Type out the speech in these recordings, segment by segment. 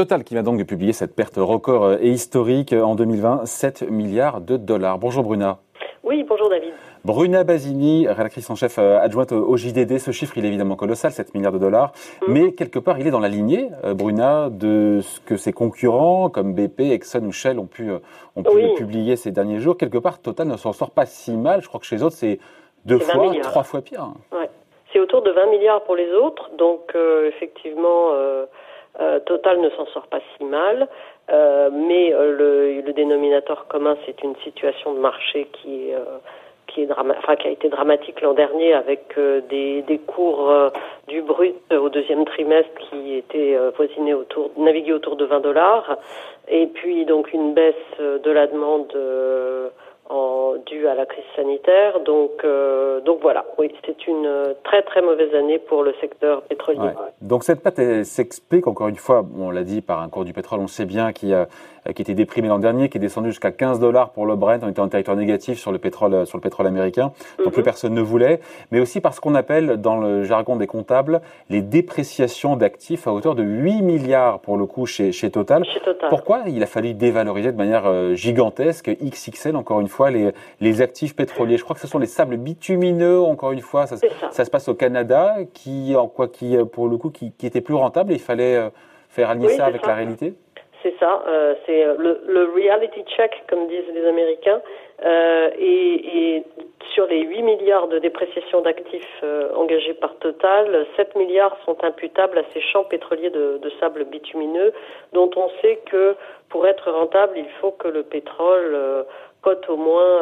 Total qui va donc publier cette perte record et historique en 2020, 7 milliards de dollars. Bonjour Bruna. Oui, bonjour David. Bruna Basini, rédactrice en chef euh, adjointe au JDD, ce chiffre il est évidemment colossal, 7 milliards de dollars, mhm. mais quelque part il est dans la lignée, euh, Bruna, de ce que ses concurrents comme BP, Exxon ou Shell ont pu, euh, ont pu publier ces derniers jours. Quelque part, Total ne s'en sort pas si mal. Je crois que chez les autres c'est deux fois, trois fois pire. Ouais. C'est autour de 20 milliards pour les autres, donc effectivement. Total ne s'en sort pas si mal, mais le, le, dénominateur commun, c'est une situation de marché qui est qui, qui a été dramatique l'an dernier avec euh, des, cours euh, du brut au deuxième trimestre qui étaient euh, autour, navigués autour de 20 dollars, et puis donc une baisse de la demande en, due à la crise sanitaire. Donc, donc voilà, oui, c'est une très très mauvaise année pour le secteur pétrolier. Donc cette pâte s'explique encore une fois, on l'a dit, par un cours du pétrole, on sait bien qu'il y a euh, qui était déprimé l'an dernier, qui est descendu jusqu'à 15 dollars pour le Brent. On était en territoire négatif sur le pétrole, euh, sur le pétrole américain, donc plus mhm. personne ne voulait. Mais aussi parce qu'on appelle dans le jargon des comptables les dépréciations d'actifs à hauteur de 8 milliards pour le coup chez, chez, Total. Pourquoi il a fallu dévaloriser de manière euh, gigantesque, XXL encore une fois, les, les actifs pétroliers Je crois que ce sont les sables bitumineux, encore une fois. Ça, ça. se passe au Canada, qui, en quoi, qui pour le coup, qui, qui était plus rentable. Et il fallait faire aligner ça avec la réalité c'est ça, euh, c'est euh, le, le, reality check, comme disent les Américains, euh, et, et, sur les 8 milliards de dépréciation d'actifs euh, engagés par Total, 7 milliards sont imputables à ces champs pétroliers de, de, sable bitumineux, dont on sait que pour être rentable, il faut que le pétrole euh, cote au moins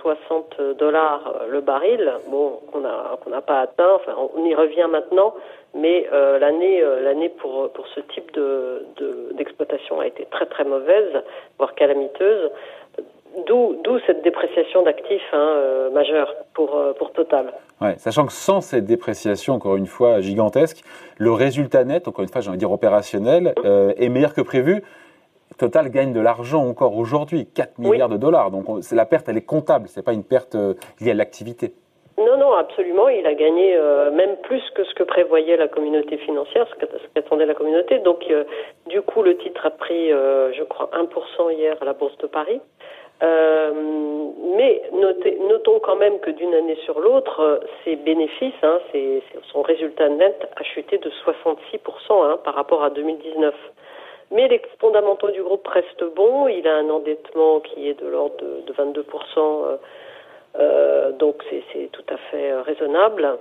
60 dollars le baril, bon, qu'on n'a qu'on n'a pas atteint, enfin on y revient maintenant, mais euh, l'année euh, l'année pour pour ce type de d'exploitation a été très très mauvaise, voire calamiteuse. D'où d'où cette dépréciation d'actifs hein, euh, majeure pour pour Total. Ouais, sachant que sans cette dépréciation, encore une fois gigantesque, le résultat net, encore une fois, j'ai envie de dire opérationnel, est meilleur que prévu. Total gagne de l'argent encore aujourd'hui, 4 milliards de dollars. Donc la perte, elle est comptable, c'est pas une perte liée à l'activité. Non, non, absolument. Il a gagné euh, même plus que ce que prévoyait la communauté financière, ce qu'attendait la communauté. Donc, euh, du coup, le titre a pris, euh, je crois, 1% hier à la Bourse de Paris. mais notons quand même que d'une année sur l'autre, ses bénéfices, hein, son résultat net a chuté de 66% hein, par rapport à 2019. Mais les fondamentaux du groupe restent bons. Il a un endettement qui est de l'ordre de, de 22% euh, donc c'est tout à fait euh, raisonnable.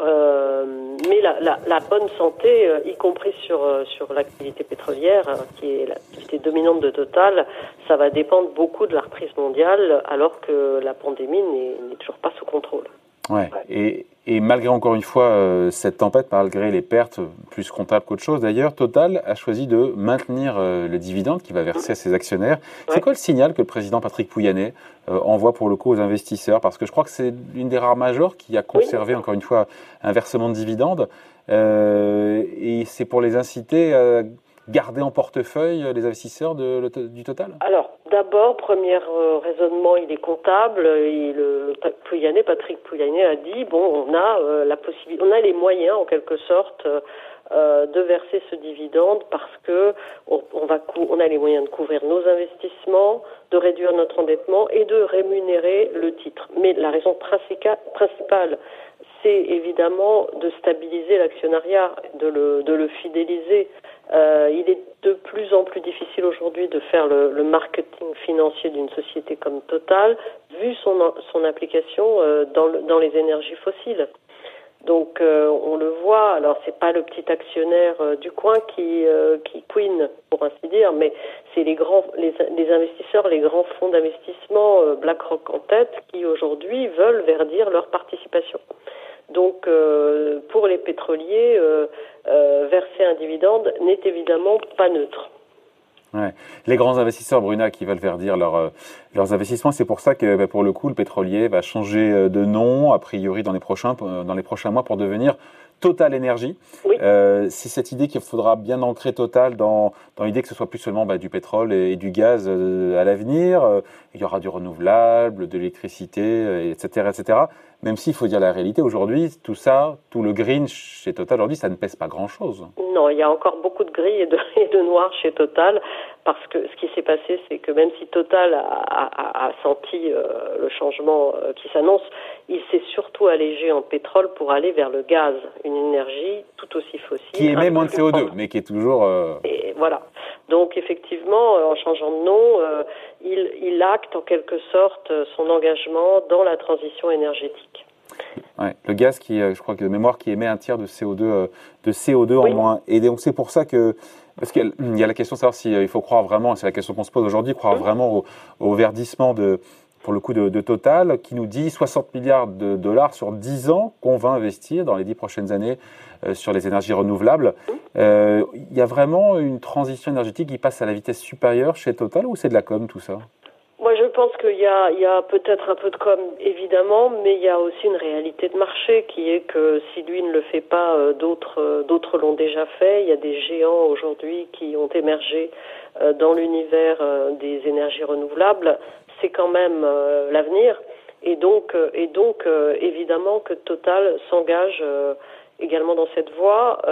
Euh, mais la, la, bonne santé, y compris sur, sur l'activité pétrolière, qui est l'activité dominante de Total, ça va dépendre beaucoup de la reprise mondiale, alors que la pandémie n'est toujours pas sous contrôle. Ouais. Et, et, malgré encore une fois euh, cette tempête, malgré les pertes plus comptables qu'autre chose d'ailleurs, Total a choisi de maintenir euh, le dividende qu'il va verser à ses actionnaires. C'est quoi le signal que le président Patrick Pouyanné euh, envoie pour le coup aux investisseurs? Parce que je crois que c'est une des rares majors qui a conservé encore une fois un versement de dividende. et c'est pour les inciter à garder en portefeuille les investisseurs du Total Alors, D'abord, premier euh, raisonnement, il est comptable. Le Pouyanné, Patrick Pouyanné a dit bon, on a euh, la possibilité, on a les moyens en quelque sorte euh, de verser ce dividende parce que on, va, on a les moyens de couvrir nos investissements, de réduire notre endettement et de rémunérer le titre. Mais la raison principale, c'est évidemment de stabiliser l'actionnariat, de le fidéliser. Euh, il est de plus en plus difficile aujourd'hui de faire le, marketing financier d'une société comme Total, vu son, son implication euh, dans, dans les énergies fossiles. Donc euh, on le voit. Alors c'est pas le petit actionnaire du coin qui qui queen pour ainsi dire, mais c'est les grands les, investisseurs, les grands fonds d'investissement BlackRock en tête qui aujourd'hui veulent verdir leur participation. Donc pour les pétroliers, un dividende n'est évidemment pas neutre. Les grands investisseurs, Bruna, qui veulent faire dire euh, leurs investissements, c'est pour ça que bah, pour le coup, le pétrolier va changer euh, de nom, a priori dans les prochains, euh, dans les prochains mois, pour devenir Total. Euh, c'est cette idée qu'il faudra bien ancrer Total dans, dans l'idée que ce soit plus seulement bah, du pétrole et, du gaz euh, à l'avenir. Euh, il y aura du renouvelable, de l'électricité, etc., etc. Même s'il faut dire la réalité, aujourd'hui, tout ça, tout le green chez Total aujourd'hui, ça ne pèse pas grand-chose. Non, il y a encore beaucoup de gris et de, et de noir chez Total, parce que ce qui s'est passé, c'est que même si Total a, a, a senti le changement qui s'annonce, il s'est surtout allégé en pétrole pour aller vers le gaz, une énergie tout aussi fossile. Qui émet moins de CO2, mais qui est toujours. Euh, Et voilà. Donc effectivement, euh, en changeant de nom, euh, il, il, acte en quelque sorte son engagement dans la transition énergétique. Ouais, le gaz qui, je crois que de mémoire, qui émet un tiers de CO2, de CO2 en moins. Et donc c'est pour ça que parce qu'il y a la question de savoir s'il faut croire vraiment, c'est la question qu'on se pose aujourd'hui, croire vraiment au, au verdissement de, pour le coup de, Total, qui nous dit 60 milliards de dollars sur 10 ans qu'on va investir dans les 10 prochaines années euh, sur les énergies renouvelables. Euh, il y a vraiment une transition énergétique qui passe à la vitesse supérieure chez Total ou c'est de la com tout ça? Pense qu'il y a, peut-être un peu de com, évidemment, mais il y a aussi une réalité de marché qui est que si lui ne le fait pas, euh, d'autres, d'autres l'ont déjà fait. Il y a des géants aujourd'hui qui ont émergé dans l'univers des énergies renouvelables c'est quand même euh, l'avenir. Et donc, euh, euh, évidemment que Total s'engage également dans cette voie,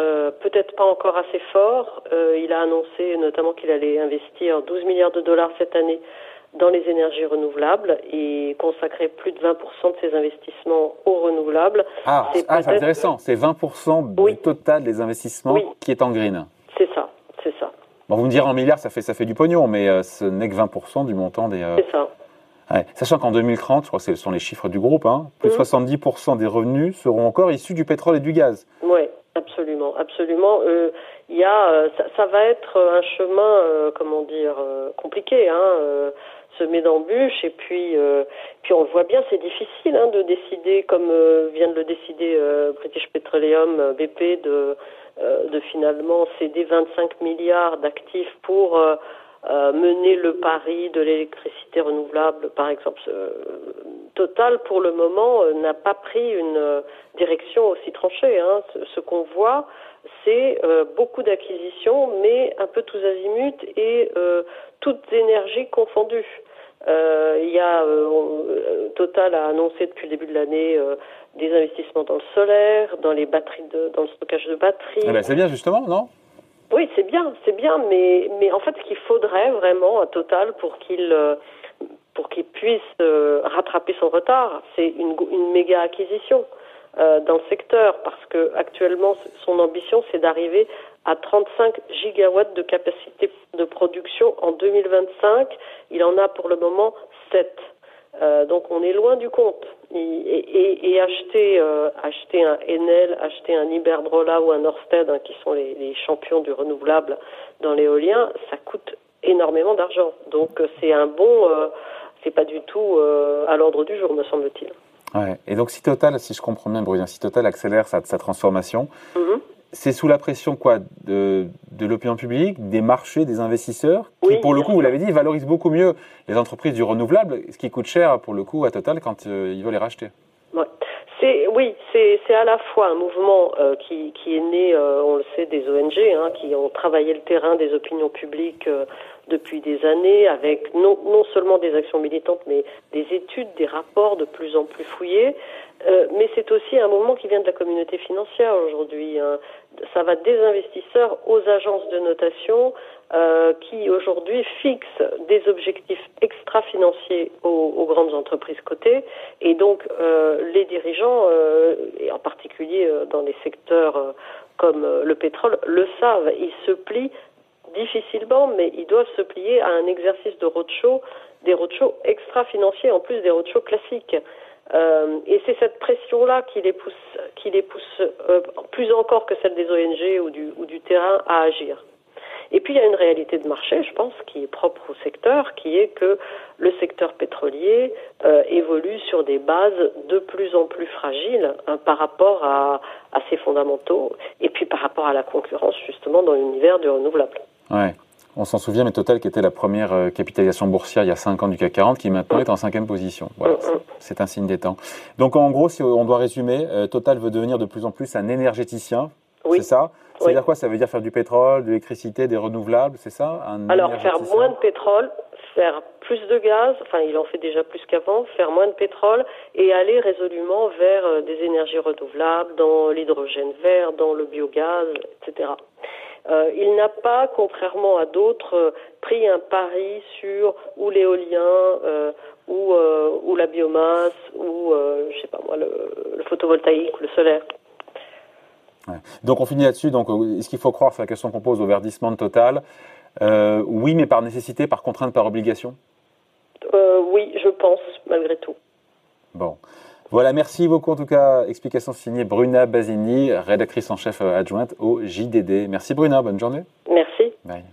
peut-être pas encore assez fort. il a annoncé notamment qu'il allait investir 12 milliards de dollars cette année dans les énergies renouvelables et consacrer plus de 20% de ses investissements aux renouvelables. Ah, c'est ah, intéressant, c'est 20% du total des investissements qui est en green. C'est ça, c'est ça. Bon, vous me direz en milliards, ça fait, ça fait du pognon, mais ce n'est que 20% du montant des... C'est ça. Sachant qu'en 2030, je crois que ce sont les chiffres du groupe, hein, plus de 70% mmh. des revenus seront encore issus du pétrole et du gaz. Oui, absolument, absolument. Euh, il y a, euh, ça, va être un chemin, euh, comment dire, compliqué, hein, semé d'embûches. Et puis, puis on le voit bien, c'est difficile hein, de décider, comme vient de le décider British Petroleum, BP, de, de finalement céder 25 milliards d'actifs pour euh, mener le pari de l'électricité renouvelable, par exemple. Total, pour le moment, euh, n'a pas pris une euh, direction aussi tranchée. Hein. Ce, qu'on voit, c'est beaucoup d'acquisitions, mais un peu tous azimuts et toutes énergies confondues. il y a Total a annoncé depuis le début de l'année des investissements dans le solaire, dans les batteries, de, dans le stockage de batteries. Eh ben, c'est bien justement, non? Oui, c'est bien, c'est bien, mais, mais en fait, ce qu'il faudrait vraiment à Total pour qu'il euh, pour qu'il puisse euh, rattraper son retard, c'est une, une méga acquisition euh, dans le secteur, parce que actuellement, son ambition, c'est d'arriver à 35 gigawatts de capacité de production en 2025. Il en a pour le moment 7. Euh, donc on est loin du compte. Et, et, et acheter, euh, acheter un Enel, acheter un Iberdrola ou un Orsted, hein, qui sont les, les, champions du renouvelable dans l'éolien, ça coûte énormément d'argent. Donc euh, c'est un bon, c'est pas du tout à l'ordre du jour, me semble-t-il. Ouais. Et donc si Total, si je comprends bien, Brusien, si Total accélère sa, sa transformation, mm-hmm c'est sous la pression quoi de, de l'opinion publique, des marchés, des investisseurs, qui pour le coup, vous l'avez dit, valorisent beaucoup mieux les entreprises du renouvelable, ce qui coûte cher pour le coup à Total quand euh, ils veulent les racheter. Ouais. C'est oui, c'est à la fois un mouvement euh, qui, qui est né, euh, on le sait, des ONG, hein, qui ont travaillé le terrain des opinions publiques depuis des années, avec non, non seulement des actions militantes, mais des études, des rapports de plus en plus fouillés. Euh, mais c'est aussi un mouvement qui vient de la communauté financière aujourd'hui. Hein. Ça va des investisseurs aux agences de notation euh, qui aujourd'hui fixent des objectifs extra-financiers aux, grandes entreprises cotées. Et donc euh, les dirigeants, et en particulier dans les secteurs comme le pétrole, le savent. Ils se plient difficilement, mais ils doivent se plier à un exercice de roadshow, des roadshows extra-financiers en plus des roadshows classiques. Euh, et c'est cette pression-là qui les pousse, qui les pousse euh, plus encore que celle des ONG ou du, terrain à agir. Et puis il y a une réalité de marché, je pense, qui est propre au secteur, qui est que le secteur pétrolier euh, évolue sur des bases de plus en plus fragiles hein, par rapport à, ses fondamentaux et puis par rapport à la concurrence justement dans l'univers du renouvelable. Ouais. On s'en souvient, mais Total, qui était la première euh, capitalisation boursière il y a 5 ans du CAC 40, qui maintenant est en cinquième position. Voilà, c'est un signe des temps. Donc en gros, si on doit résumer, euh, Total veut devenir de plus en plus un énergéticien. C'est ça? Ça veut dire quoi? Ça veut dire faire du pétrole, de l'électricité, des renouvelables, c'est ça? Alors faire moins de pétrole, faire plus de gaz, enfin il en fait déjà plus qu'avant, faire moins de pétrole et aller résolument vers euh, des énergies renouvelables, dans l'hydrogène vert, dans le biogaz, etc. Euh, il n'a pas, contrairement à d'autres, pris un pari sur ou l'éolien euh, ou, euh, ou, la biomasse ou, je sais pas moi, le, le photovoltaïque ou le solaire. Ouais. Donc on finit là-dessus. Donc est-ce qu'il faut croire, c'est la question qu'on pose au verdissement Total? Oui, mais par nécessité, par contrainte, par obligation? Oui, je pense, malgré tout. Bon. Voilà, merci beaucoup en tout cas. Explication signée Bruna Basini, rédactrice en chef adjointe au JDD. Merci Bruna, bonne journée. Merci. Bye.